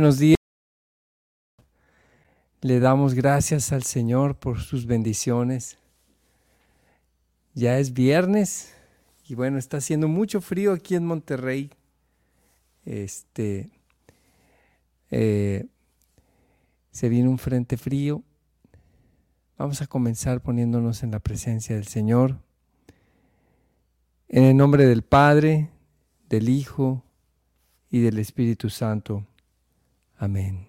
Buenos días. Le damos gracias al Señor por sus bendiciones. Ya es viernes y bueno, está haciendo mucho frío aquí en Monterrey. Este eh, se viene un frente frío. Vamos a comenzar poniéndonos en la presencia del Señor. En el nombre del Padre, del Hijo y del Espíritu Santo. Amén.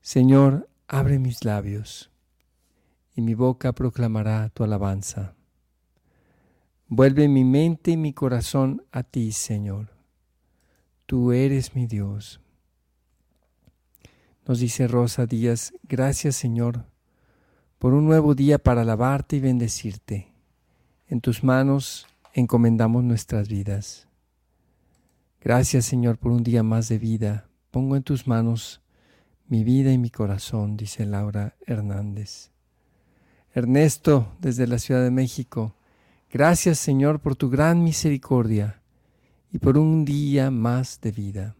Señor, abre mis labios, y mi boca proclamará tu alabanza. Vuelve mi mente y mi corazón a ti, Señor. Tú eres mi Dios. Nos dice Rosa Díaz, gracias Señor por un nuevo día para alabarte y bendecirte. En tus manos encomendamos nuestras vidas. Gracias Señor por un día más de vida Pongo en tus manos mi vida y mi corazón, dice Laura Hernández. Ernesto, desde la Ciudad de México, gracias Señor por tu gran misericordia y por un día más de vida.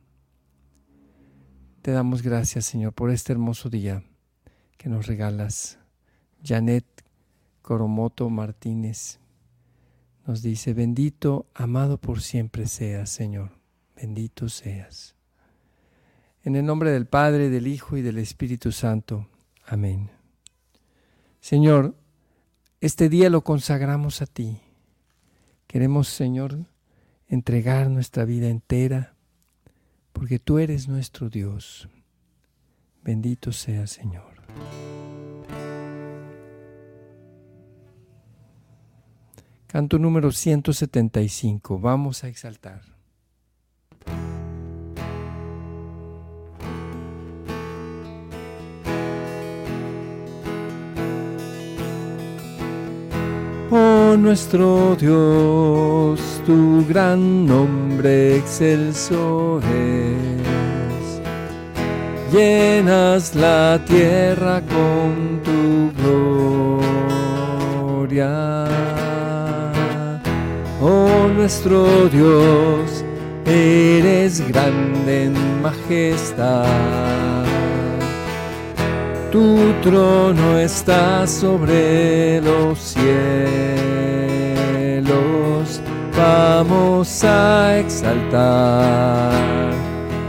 Te damos gracias Señor por este hermoso día que nos regalas. Janet Coromoto Martínez nos dice, bendito, amado por siempre seas, Señor, bendito seas. En el nombre del Padre, del Hijo y del Espíritu Santo. Amén. Señor, este día lo consagramos a ti. Queremos, Señor, entregar nuestra vida entera, porque tú eres nuestro Dios. Bendito sea, Señor. Canto número 175. Vamos a exaltar. Nuestro Dios, tu gran nombre excelso es. Llenas la tierra con tu gloria. Oh nuestro Dios, eres grande en majestad. Tu trono está sobre los cielos. Vamos a exaltar,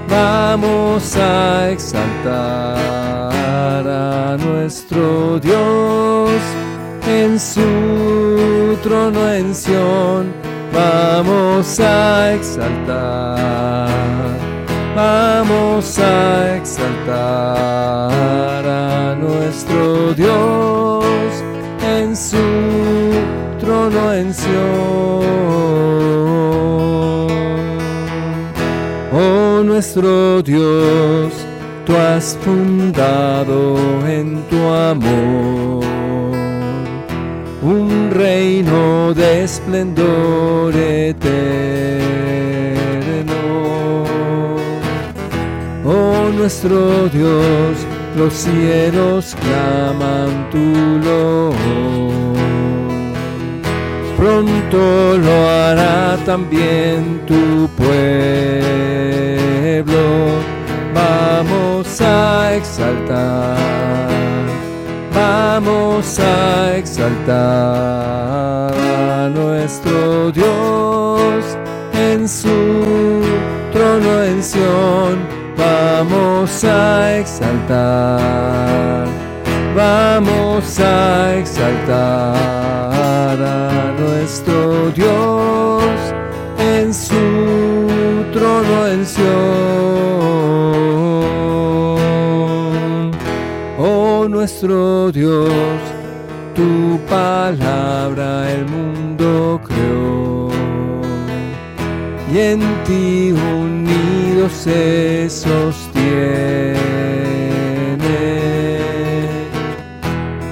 vamos a exaltar a nuestro Dios en su trono en Sión, vamos a exaltar, vamos a exaltar nuestro Dios en su trono en Sion. Oh nuestro Dios, tú has fundado en tu amor un reino de esplendor eterno. Oh nuestro Dios, los cielos claman tu loor pronto lo hará también tu pueblo. Vamos a exaltar, vamos a exaltar a nuestro Dios en su trono en Sión. Vamos a exaltar, vamos a exaltar a nuestro Dios en su trono en Sion. Oh nuestro Dios, tu palabra el mundo creó y en ti unido se sostiene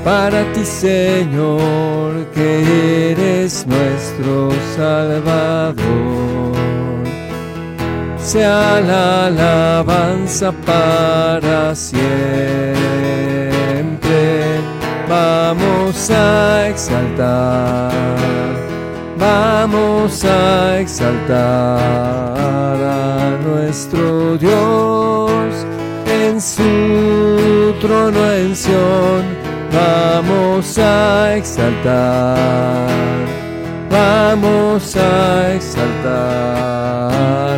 para ti, Señor, que eres nuestro Salvador. Sea la alabanza para siempre. Vamos a exaltar, vamos a exaltar nuestro Dios en su trono en. Vamos a exaltar, vamos a exaltar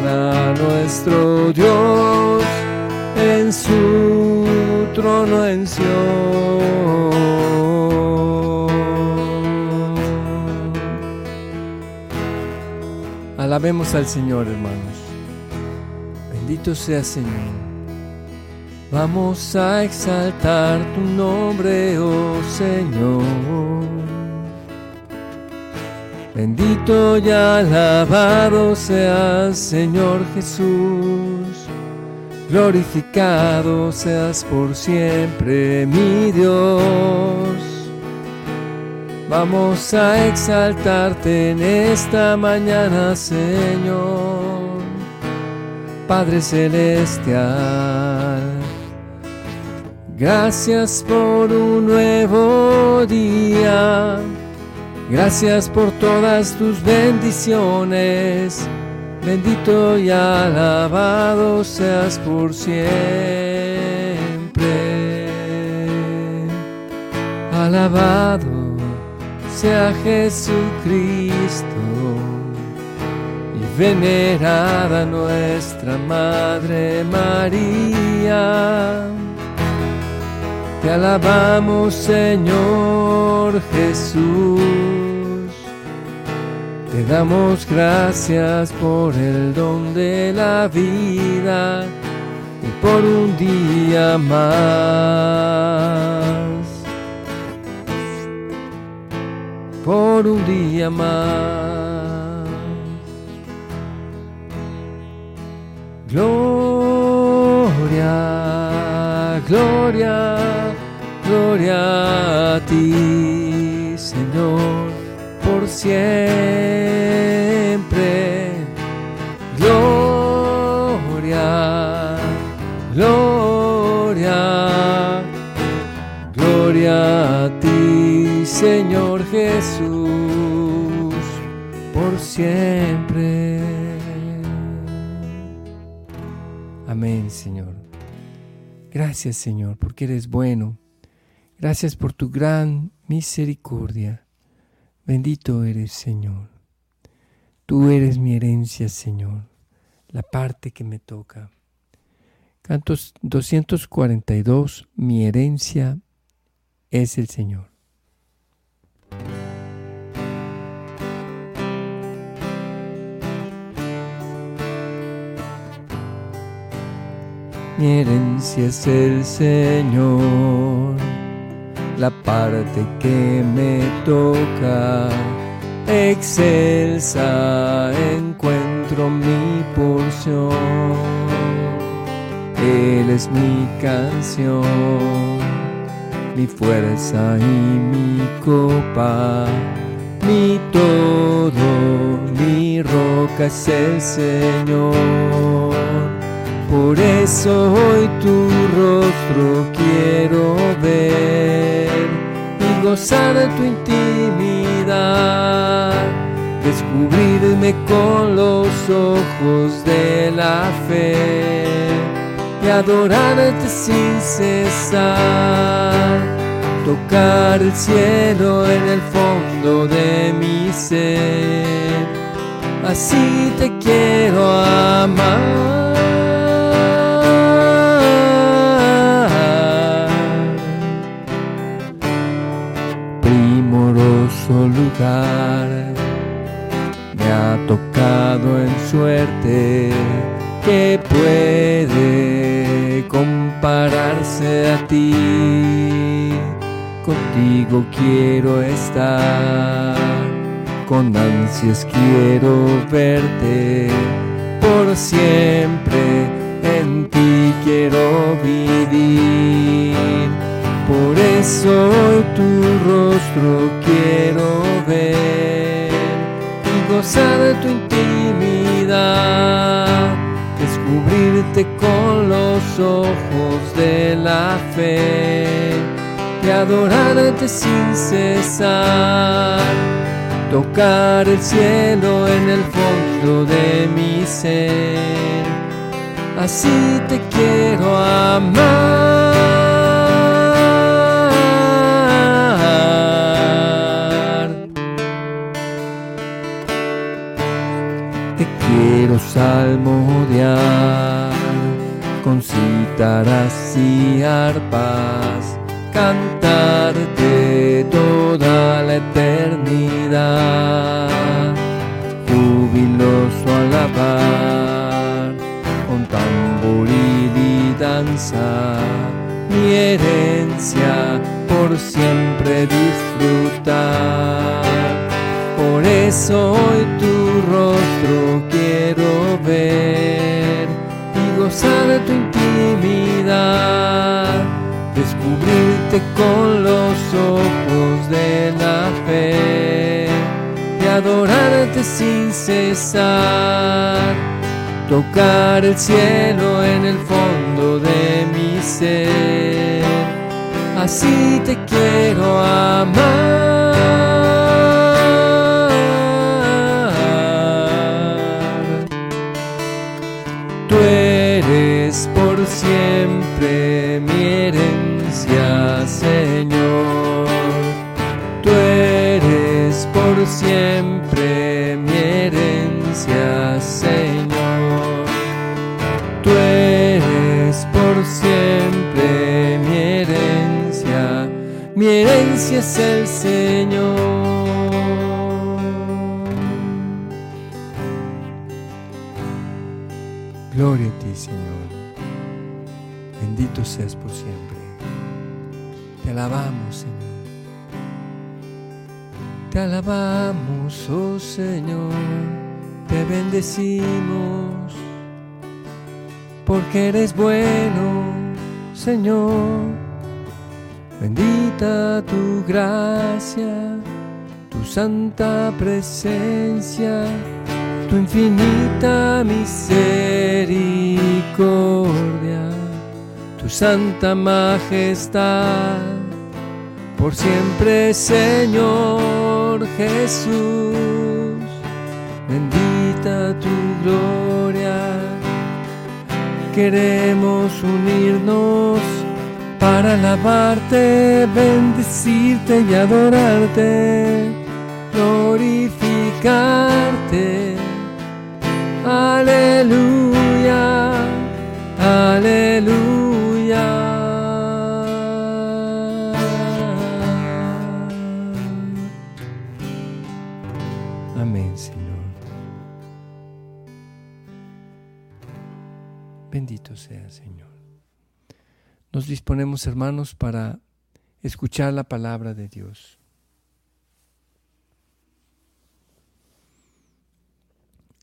a nuestro Dios en su trono en Sion. Alabemos al Señor, hermanos. Bendito sea Señor. Vamos a exaltar tu nombre, oh Señor. Bendito y alabado seas, Señor Jesús. Glorificado seas por siempre, mi Dios. Vamos a exaltarte en esta mañana, Señor, Padre Celestial. Gracias por un nuevo día. Gracias por todas tus bendiciones. Bendito y alabado seas por siempre. Alabado sea Jesucristo venerada nuestra Madre María. Te alabamos Señor Jesús, te damos gracias por el don de la vida y por un día más. por un día más. Gloria, gloria, gloria a ti, Señor, por siempre. Gloria, gloria, gloria a ti, Señor Jesús por siempre. Amén, Señor. Gracias, Señor, porque eres bueno. Gracias por tu gran misericordia. Bendito eres, Señor. Tú eres mi herencia, Señor, la parte que me toca. Cantos 242, mi herencia es el Señor. Mi herencia es el Señor, la parte que me toca, excelsa encuentro mi porción. Él es mi canción, mi fuerza y mi copa, mi todo, mi roca es el Señor por eso hoy tu rostro quiero ver y gozar de tu intimidad, descubrirme con los ojos de la fe y adorarte sin cesar, tocar el cielo en el fondo de mi ser. Así te quiero amar. Me ha tocado en suerte que puede compararse a ti. Contigo quiero estar, con ansias quiero verte, por siempre. En ti quiero vivir por eso hoy tu rostro quiero ver y gozar de tu intimidad, descubrirte con los ojos de la fe y adorarte sin cesar, tocar el cielo en el fondo de mi ser así te quiero amar. Quiero salmodiar con cítaras y arpas, cantarte toda la eternidad, jubiloso alabar con tamboril y danza, mi herencia por siempre disfrutar. Por eso hoy tu rostro quiero ver. Y gozar de tu intimidad, descubrirte con los ojos de la fe. Y adorarte sin cesar, tocar el cielo en el fondo de mi ser, así te quiero amar. Mi herencia es el Señor. Gloria a ti, Señor. Bendito seas por siempre. Te alabamos, Señor. Te alabamos, oh Señor. Te bendecimos. Porque eres bueno, Señor. Bendita tu gracia, tu santa presencia tu infinita misericordia, tu santa majestad, por siempre Señor Jesús, bendita tu gloria. Queremos unirnos para alabarte, bendecirte y adorarte, glorificarte. Aleluya, aleluya. Disponemos, hermanos, para escuchar la palabra de Dios.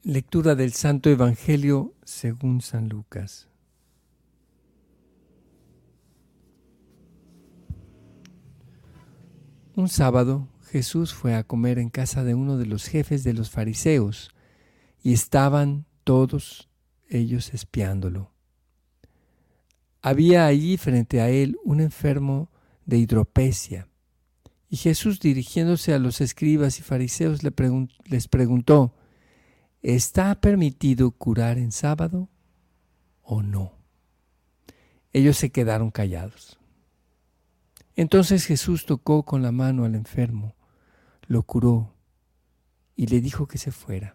Lectura del Santo Evangelio según San Lucas. Un sábado Jesús fue a comer en casa de uno de los jefes de los fariseos y estaban todos ellos espiándolo. Había allí frente a él un enfermo de hidropesia y Jesús dirigiéndose a los escribas y fariseos les preguntó, ¿está permitido curar en sábado o no? Ellos se quedaron callados. Entonces Jesús tocó con la mano al enfermo, lo curó y le dijo que se fuera.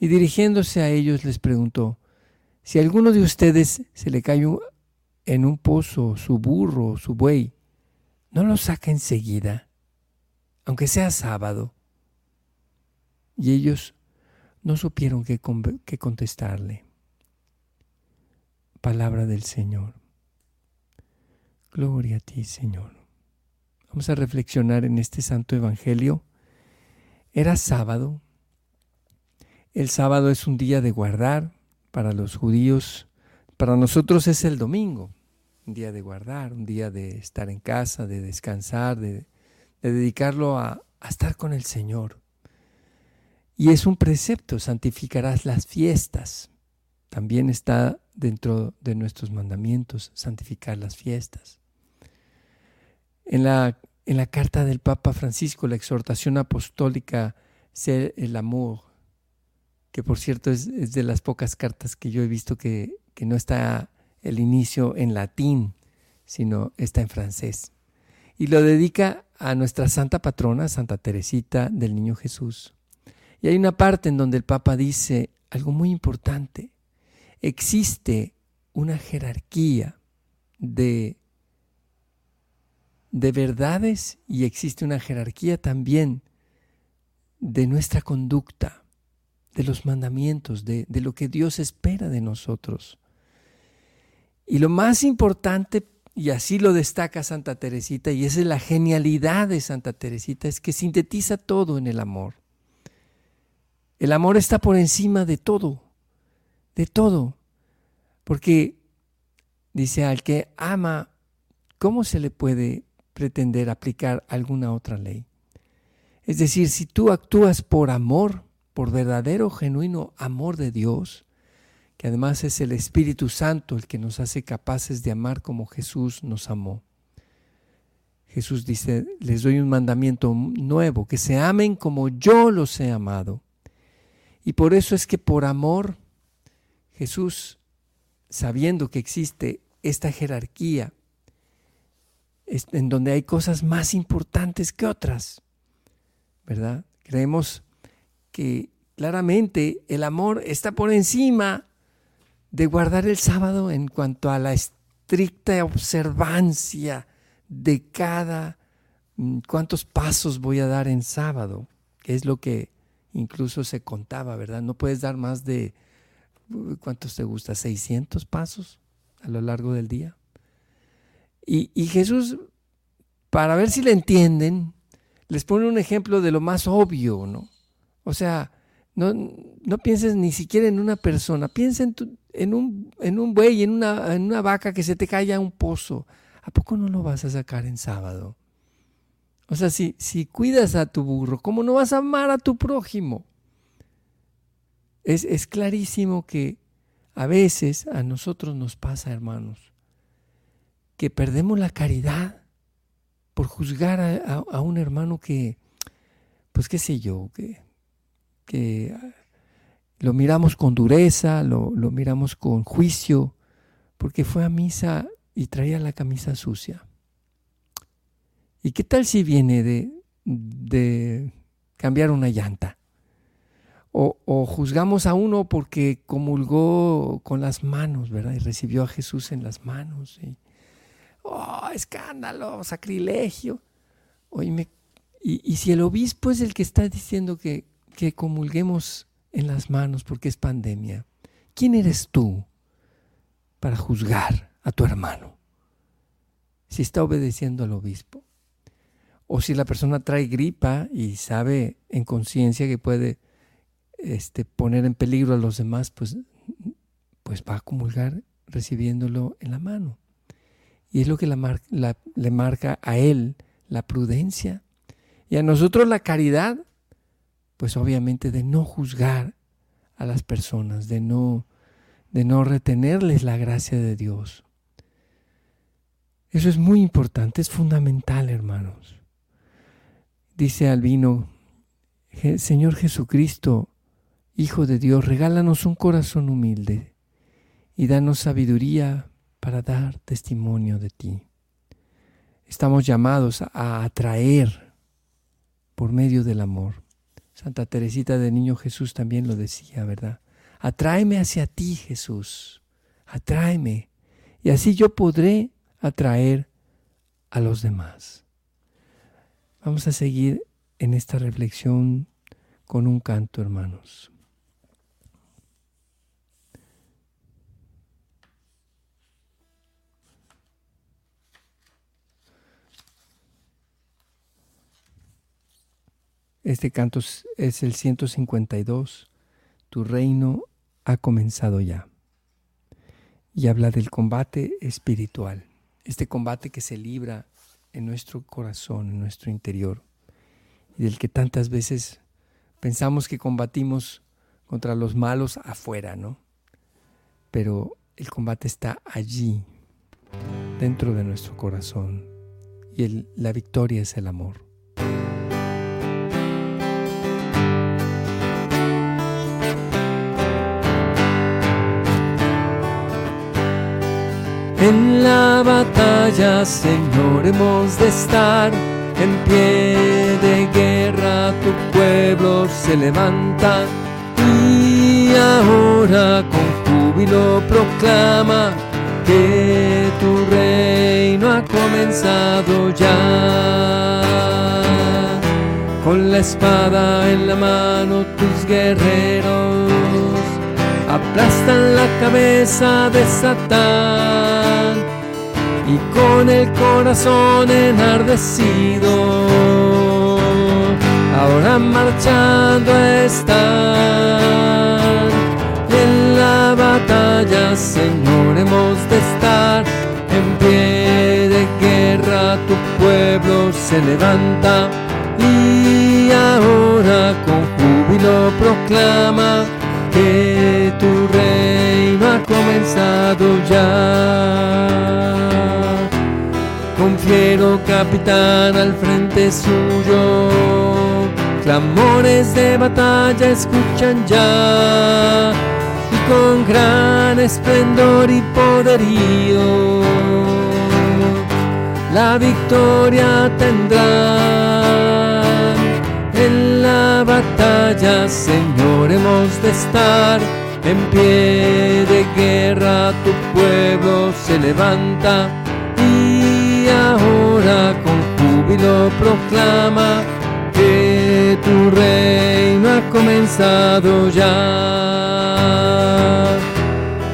Y dirigiéndose a ellos les preguntó, si a alguno de ustedes se le cae en un pozo su burro o su buey, ¿no lo saca enseguida, aunque sea sábado? Y ellos no supieron qué, qué contestarle. Palabra del Señor. Gloria a ti, Señor. Vamos a reflexionar en este santo evangelio. Era sábado. El sábado es un día de guardar para los judíos. Para nosotros es el domingo, un día de guardar, un día de estar en casa, de descansar, de, de dedicarlo a, a estar con el Señor. Y es un precepto, santificarás las fiestas. También está dentro de nuestros mandamientos, santificar las fiestas. En la, en la carta del Papa Francisco, la exhortación apostólica, ser el amor, que por cierto es, de las pocas cartas que yo he visto que, que no está el inicio en latín, sino está en francés. Y lo dedica a nuestra santa patrona, Santa Teresita del Niño Jesús. Y hay una parte en donde el Papa dice algo muy importante. Existe una jerarquía de, de verdades y existe una jerarquía también de nuestra conducta, de los mandamientos, de, de lo que Dios espera de nosotros. Y lo más importante, y así lo destaca Santa Teresita, y esa es la genialidad de Santa Teresita, es que sintetiza todo en el amor. El amor está por encima de todo, de todo. Porque dice al que ama, ¿cómo se le puede pretender aplicar alguna otra ley? Es decir, si tú actúas por amor, por verdadero, genuino amor de Dios, que además es el Espíritu Santo el que nos hace capaces de amar como Jesús nos amó. Jesús dice, les doy un mandamiento nuevo, que se amen como yo los he amado. Y por eso es que por amor Jesús sabiendo que existe esta jerarquía, en donde hay cosas más importantes que otras, ¿verdad? Creemos que claramente el amor está por encima de guardar el sábado en cuanto a la estricta observancia de cada mm, cuántos pasos voy a dar en sábado, que es lo que incluso se contaba, ¿verdad? No puedes dar más de ¿cuántos te gusta? 600 pasos a lo largo del día. Y, Jesús, para ver si le entienden, les pone un ejemplo de lo más obvio, ¿no? O sea, no, no pienses ni siquiera en una persona, piensa en, un, en un buey, en una, en una vaca que se te caiga a un pozo. ¿A poco no lo vas a sacar en sábado? O sea, si, si cuidas a tu burro, ¿cómo no vas a amar a tu prójimo? Es, clarísimo que a veces a nosotros nos pasa, hermanos, que perdemos la caridad por juzgar a, un hermano que, pues qué sé yo, que, que lo miramos con dureza, lo, lo, miramos con juicio, porque fue a misa y traía la camisa sucia. ¿Y qué tal si viene de, de cambiar una llanta? O, juzgamos a uno porque comulgó con las manos, ¿verdad? Y recibió a Jesús en las manos. Y, ¡Oh, escándalo, sacrilegio! y, y, si el obispo es el que está diciendo que, que comulguemos en las manos porque es pandemia, ¿quién eres tú para juzgar a tu hermano? Si está obedeciendo al obispo. O si la persona trae gripa y sabe en conciencia que puede este, poner en peligro a los demás, pues, pues va a comulgar recibiéndolo en la mano. Y es lo que le marca a él la prudencia. Y a nosotros la caridad, pues obviamente de no juzgar a las personas, de no, de no retenerles la gracia de Dios. Eso es muy importante, es fundamental, hermanos. Dice Albino, Señor Jesucristo, Hijo de Dios, regálanos un corazón humilde y danos sabiduría para dar testimonio de ti. Estamos llamados a atraer por medio del amor. Santa Teresita de Niño Jesús también lo decía, ¿verdad? Atráeme hacia ti, Jesús. Atráeme. Y así yo podré atraer a los demás. Vamos a seguir en esta reflexión con un canto, hermanos. Este canto es el 152. Tu reino ha comenzado ya. Y habla del combate espiritual. Este combate que se libra en nuestro corazón, en nuestro interior. Y del que tantas veces pensamos que combatimos contra los malos afuera, ¿no? Pero el combate está allí, dentro de nuestro corazón. Y la victoria es el amor. Batalla, Señor, hemos de estar. En pie de guerra, tu pueblo se levanta. Y ahora con júbilo proclama que tu reino ha comenzado ya. Con la espada en la mano tus guerreros aplastan la cabeza de Satán y con el corazón enardecido. Ahora marchando están. En la batalla Señor hemos de estar. En pie de guerra tu pueblo se levanta. Y ahora con júbilo proclama que tu reino ha comenzado ya. Con fiero capitán al frente suyo, clamores de batalla escuchan ya, y con gran esplendor y poderío, la victoria tendrá batalla, Señor, hemos de estar en pie de guerra, tu pueblo se levanta y ahora con júbilo proclama que tu reino ha comenzado ya.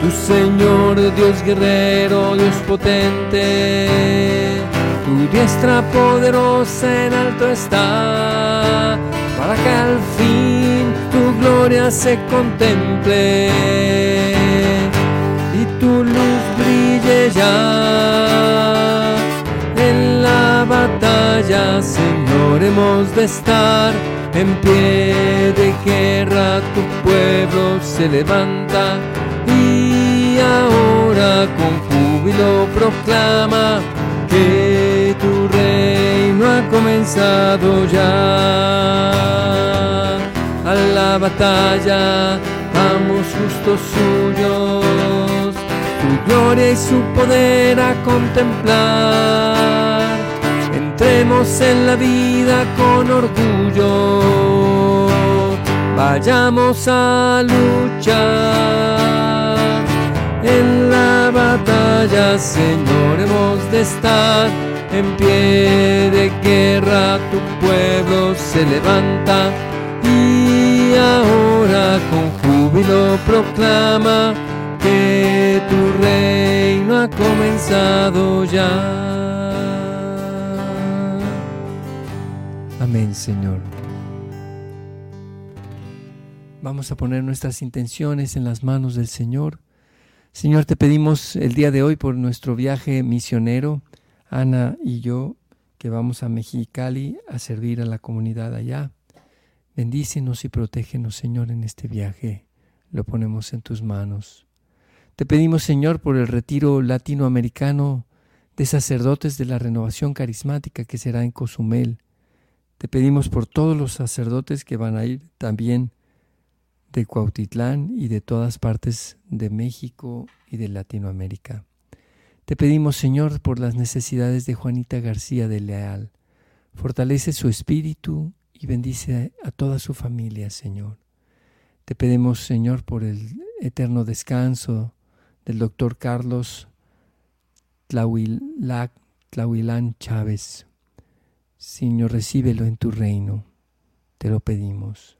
Tu Señor, Dios guerrero, Dios potente, tu diestra poderosa en alto está, para que al fin tu gloria se contemple y tu luz brille ya. En la batalla, Señor, hemos de estar en pie de guerra, tu pueblo se levanta y ahora con júbilo proclama que comenzado ya. A la batalla vamos justos suyos, tu gloria y su poder a contemplar. Entremos en la vida con orgullo, vayamos a luchar en la batalla, Señor, hemos de estar en pie de guerra, tu pueblo se levanta y ahora con júbilo proclama que tu reino ha comenzado ya. Amén, Señor. Vamos a poner nuestras intenciones en las manos del Señor Señor, te pedimos el día de hoy por nuestro viaje misionero, Ana y yo, que vamos a Mexicali a servir a la comunidad allá. Bendícenos y protégenos, Señor, en este viaje. Lo ponemos en tus manos. Te pedimos, Señor, por el retiro latinoamericano de sacerdotes de la renovación carismática que será en Cozumel. Te pedimos por todos los sacerdotes que van a ir también de Cuautitlán y de todas partes de México y de Latinoamérica. Te pedimos, Señor, por las necesidades de Juanita García de Leal. Fortalece su espíritu y bendice a toda su familia, Señor. Te pedimos, Señor, por el eterno descanso del doctor Carlos Tlahuilán Chávez. Señor, recíbelo en tu reino. Te lo pedimos.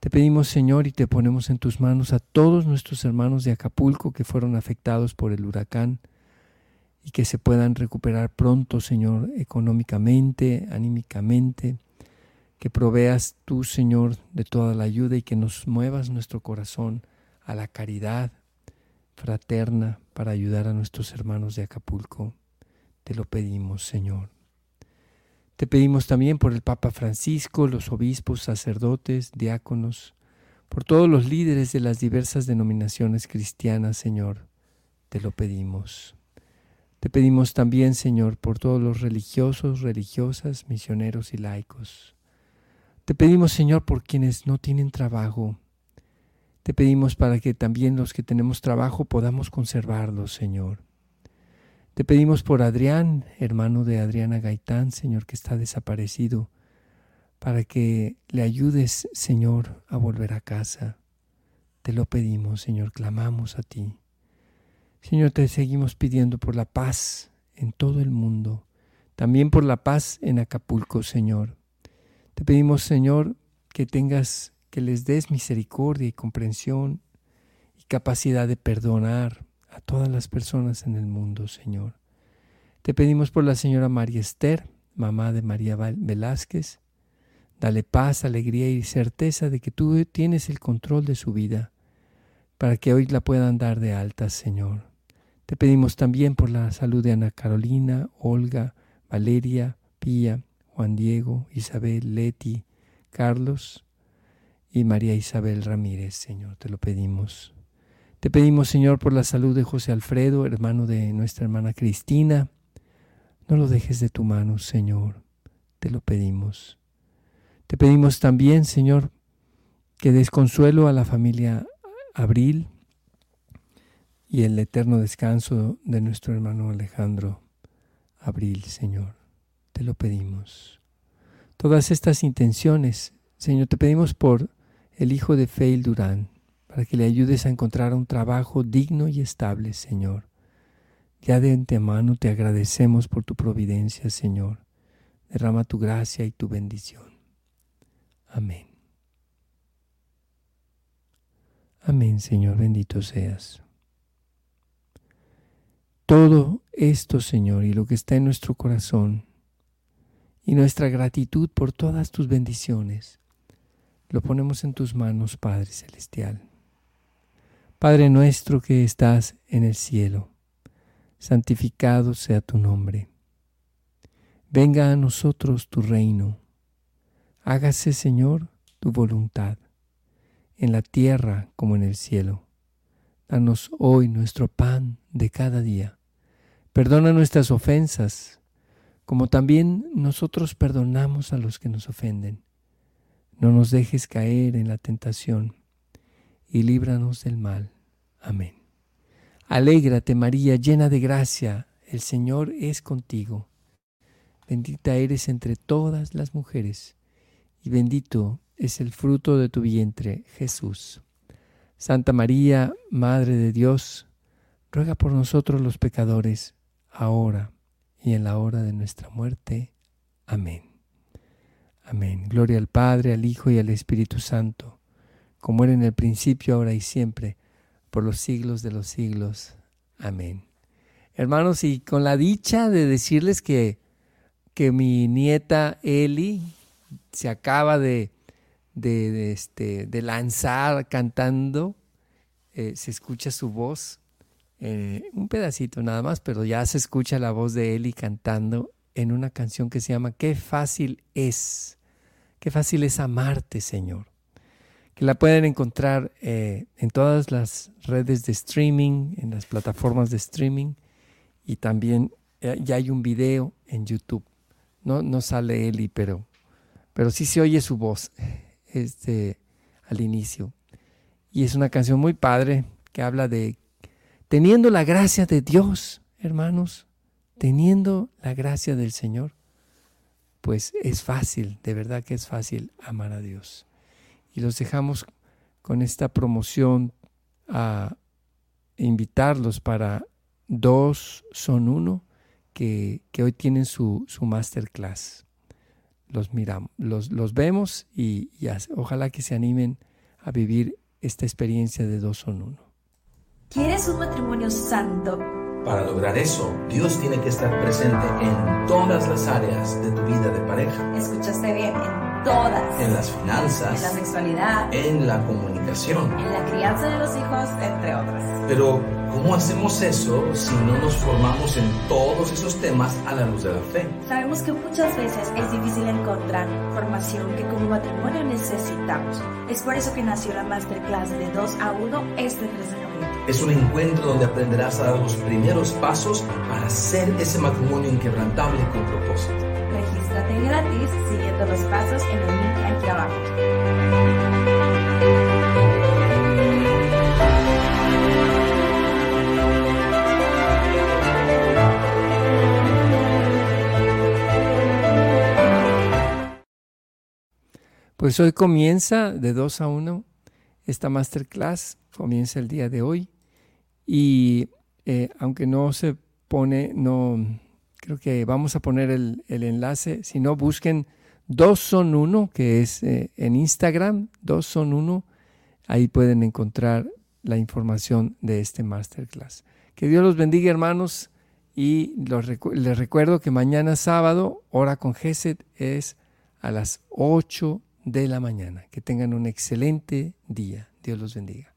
Te pedimos, Señor, y te ponemos en tus manos a todos nuestros hermanos de Acapulco que fueron afectados por el huracán y que se puedan recuperar pronto, Señor, económicamente, anímicamente, que proveas tú, Señor, de toda la ayuda y que nos muevas nuestro corazón a la caridad fraterna para ayudar a nuestros hermanos de Acapulco. Te lo pedimos, Señor. Te pedimos también por el Papa Francisco, los obispos, sacerdotes, diáconos, por todos los líderes de las diversas denominaciones cristianas, Señor. Te lo pedimos. Te pedimos también, Señor, por todos los religiosos, religiosas, misioneros y laicos. Te pedimos, Señor, por quienes no tienen trabajo. Te pedimos para que también los que tenemos trabajo podamos conservarlo, Señor. Te pedimos por Adrián, hermano de Adriana Gaitán, Señor, que está desaparecido, para que le ayudes, Señor, a volver a casa. Te lo pedimos, Señor, clamamos a ti. Señor, te seguimos pidiendo por la paz en todo el mundo, también por la paz en Acapulco, Señor. Te pedimos, Señor, que tengas, que les des misericordia y comprensión y capacidad de perdonar a todas las personas en el mundo, Señor. Te pedimos por la señora María Esther, mamá de María Velázquez. Dale paz, alegría y certeza de que tú tienes el control de su vida, para que hoy la puedan dar de alta, Señor. Te pedimos también por la salud de Ana Carolina, Olga, Valeria, Pía, Juan Diego, Isabel, Leti, Carlos y María Isabel Ramírez, Señor, te lo pedimos. Te pedimos, Señor, por la salud de José Alfredo, hermano de nuestra hermana Cristina. No lo dejes de tu mano, Señor. Te lo pedimos. Te pedimos también, Señor, que des consuelo a la familia Abril y el eterno descanso de nuestro hermano Alejandro Abril, Señor. Te lo pedimos. Todas estas intenciones, Señor, te pedimos por el hijo de Feil Durán, para que le ayudes a encontrar un trabajo digno y estable, Señor. Ya de antemano te agradecemos por tu providencia, Señor. Derrama tu gracia y tu bendición. Amén. Amén, Señor, bendito seas. Todo esto, Señor, y lo que está en nuestro corazón, y nuestra gratitud por todas tus bendiciones, lo ponemos en tus manos, Padre Celestial. Padre nuestro que estás en el cielo, santificado sea tu nombre. Venga a nosotros tu reino. Hágase, Señor, tu voluntad, en la tierra como en el cielo. Danos hoy nuestro pan de cada día. Perdona nuestras ofensas, como también nosotros perdonamos a los que nos ofenden. No nos dejes caer en la tentación y líbranos del mal. Amén. Alégrate María, llena de gracia, el Señor es contigo. Bendita eres entre todas las mujeres, y bendito es el fruto de tu vientre, Jesús. Santa María, Madre de Dios, ruega por nosotros los pecadores, ahora y en la hora de nuestra muerte. Amén. Amén. Gloria al Padre, al Hijo y al Espíritu Santo como era en el principio, ahora y siempre, por los siglos de los siglos. Amén. Hermanos, y con la dicha de decirles que, que mi nieta Eli se acaba de, de, este, de lanzar cantando, eh, se escucha su voz, eh, un pedacito nada más, pero ya se escucha la voz de Eli cantando en una canción que se llama Qué fácil es, qué fácil es amarte, Señor que la pueden encontrar eh, en todas las redes de streaming, en las plataformas de streaming y también eh, ya hay un video en YouTube. No, no sale Eli, pero, pero sí se oye su voz este, al inicio. Y es una canción muy padre que habla de teniendo la gracia de Dios, hermanos, teniendo la gracia del Señor, pues es fácil, de verdad que es fácil amar a Dios y los dejamos con esta promoción a invitarlos para dos son uno que, hoy tienen su, su masterclass. Los miramos, los, los vemos y, y ojalá que se animen a vivir esta experiencia de dos son uno. ¿Quieres un matrimonio santo? Para lograr eso, Dios tiene que estar presente en todas las áreas de tu vida de pareja. Escuchaste bien, en todas. En las finanzas. En la sexualidad. En la comunicación. En la crianza de los hijos, entre otras. Pero, ¿cómo hacemos eso si no nos formamos en todos esos temas a la luz de la fe? Sabemos que muchas veces es difícil encontrar formación que como matrimonio necesitamos. Es por eso que nació la masterclass de 2 a 1 este 3 de noviembre. Es un encuentro donde aprenderás a dar los primeros pasos para hacer ese matrimonio inquebrantable con propósito. Regístrate gratis siguiendo los pasos en el link aquí abajo. Pues hoy comienza de 2 a 1 esta masterclass, comienza el día de hoy y eh, aunque no se pone, no, creo que vamos a poner el, enlace, si no busquen dos son uno, que es eh, en Instagram, dos son uno, ahí pueden encontrar la información de este masterclass. Que Dios los bendiga hermanos y les recuerdo que mañana sábado, hora con Geset, es a las 8 de la mañana. Que tengan un excelente día. Dios los bendiga.